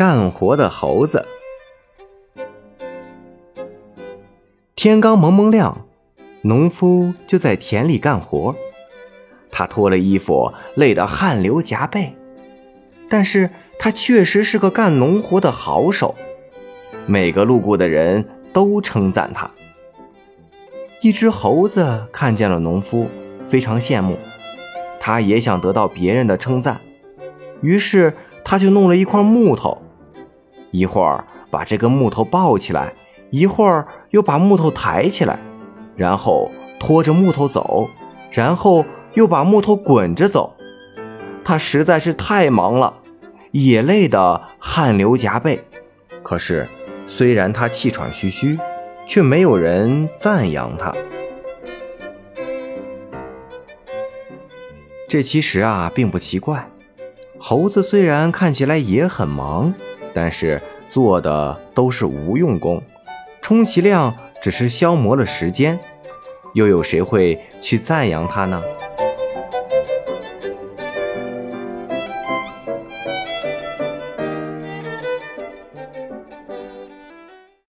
干活的猴子。天刚蒙蒙亮，农夫就在田里干活。他脱了衣服，累得汗流浃背，但是他确实是个干农活的好手。每个路过的人都称赞他。一只猴子看见了农夫，非常羡慕，他也想得到别人的称赞，于是他就弄了一块木头，一会儿把这个木头抱起来，一会儿又把木头抬起来，然后拖着木头走，然后又把木头滚着走。他实在是太忙了，也累得汗流浃背。可是，虽然他气喘吁吁。却没有人赞扬他。这其实啊并不奇怪。猴子虽然看起来也很忙，但是做的都是无用功充其量只是消磨了时间又有谁会去赞扬他呢？